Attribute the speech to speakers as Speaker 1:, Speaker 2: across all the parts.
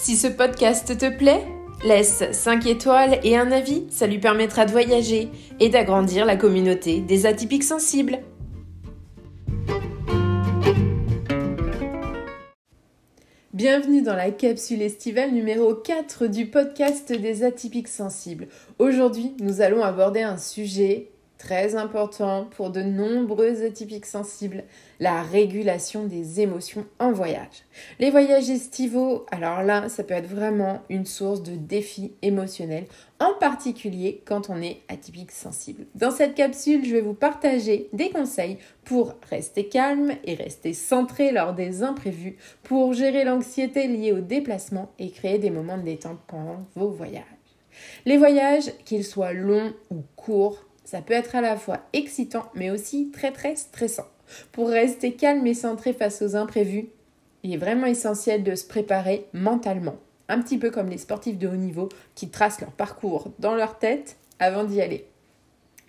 Speaker 1: Si ce podcast te plaît, laisse 5 étoiles et un avis, ça lui permettra de voyager et d'agrandir la communauté des atypiques sensibles. Bienvenue dans la capsule estivale numéro 4 du podcast des atypiques sensibles. Aujourd'hui, nous allons aborder un sujet très important pour de nombreux atypiques sensibles, la régulation des émotions en voyage. Les voyages estivaux, alors là, ça peut être vraiment une source de défis émotionnels, en particulier quand on est atypique sensible. Dans cette capsule, je vais vous partager des conseils pour rester calme et rester centré lors des imprévus, pour gérer l'anxiété liée au déplacement et créer des moments de détente pendant vos voyages. Les voyages, qu'ils soient longs ou courts, ça peut être à la fois excitant mais aussi très très stressant. Pour rester calme et centré face aux imprévus, il est vraiment essentiel de se préparer mentalement. Un petit peu comme les sportifs de haut niveau qui tracent leur parcours dans leur tête avant d'y aller.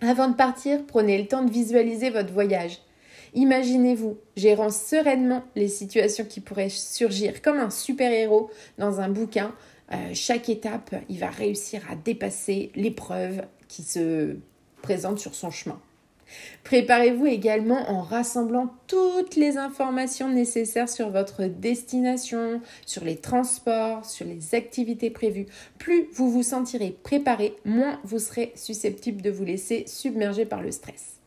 Speaker 1: Avant de partir, prenez le temps de visualiser votre voyage. Imaginez-vous gérant sereinement les situations qui pourraient surgir comme un super-héros dans un bouquin. Euh, chaque étape, il va réussir à dépasser l'épreuve qui se présente sur son chemin. Préparez-vous également en rassemblant toutes les informations nécessaires sur votre destination, sur les transports, sur les activités prévues. Plus vous vous sentirez préparé, moins vous serez susceptible de vous laisser submerger par le stress.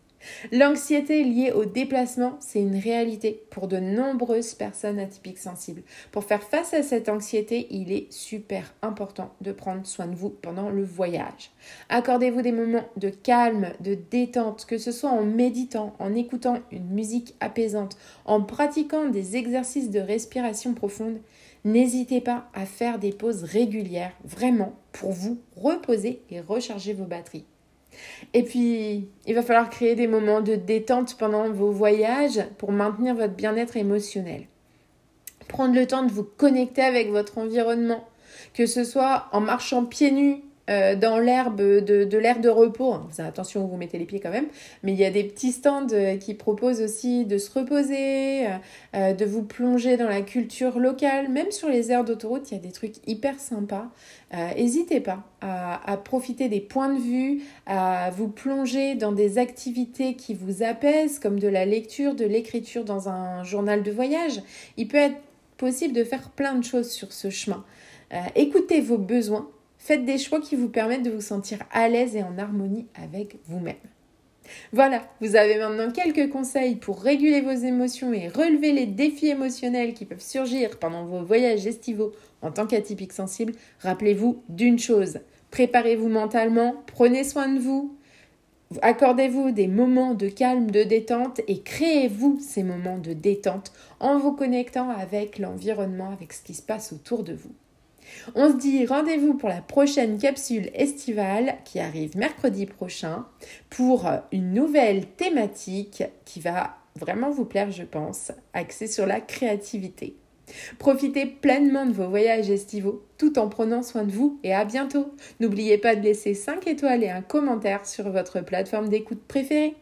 Speaker 1: L'anxiété liée au déplacement, c'est une réalité pour de nombreuses personnes atypiques sensibles. Pour faire face à cette anxiété, il est super important de prendre soin de vous pendant le voyage. Accordez-vous des moments de calme, de détente, que ce soit en méditant, en écoutant une musique apaisante, en pratiquant des exercices de respiration profonde. N'hésitez pas à faire des pauses régulières, vraiment, pour vous reposer et recharger vos batteries. Et puis, il va falloir créer des moments de détente pendant vos voyages pour maintenir votre bien-être émotionnel. Prendre le temps de vous connecter avec votre environnement, que ce soit en marchant pieds nus euh, dans l'herbe de, de de repos. Hein. attention où vous mettez les pieds quand même. Mais il y a des petits stands euh, qui proposent aussi de se reposer, euh, de vous plonger dans la culture locale. Même sur les aires d'autoroute, il y a des trucs hyper sympas. N'hésitez pas à, profiter des points de vue, à vous plonger dans des activités qui vous apaisent, comme de la lecture, de l'écriture dans un journal de voyage. Il peut être possible de faire plein de choses sur ce chemin. écoutez vos besoins Faites des choix qui vous permettent de vous sentir à l'aise et en harmonie avec vous-même. Voilà, vous avez maintenant quelques conseils pour réguler vos émotions et relever les défis émotionnels qui peuvent surgir pendant vos voyages estivaux en tant qu'atypique sensible. Rappelez-vous d'une chose, préparez-vous mentalement, prenez soin de vous, accordez-vous des moments de calme, de détente et créez-vous ces moments de détente en vous connectant avec l'environnement, avec ce qui se passe autour de vous. On se dit rendez-vous pour la prochaine capsule estivale qui arrive mercredi prochain pour une nouvelle thématique qui va vraiment vous plaire, je pense, axée sur la créativité. Profitez pleinement de vos voyages estivaux tout en prenant soin de vous et à bientôt. N'oubliez pas de laisser 5 étoiles et un commentaire sur votre plateforme d'écoute préférée.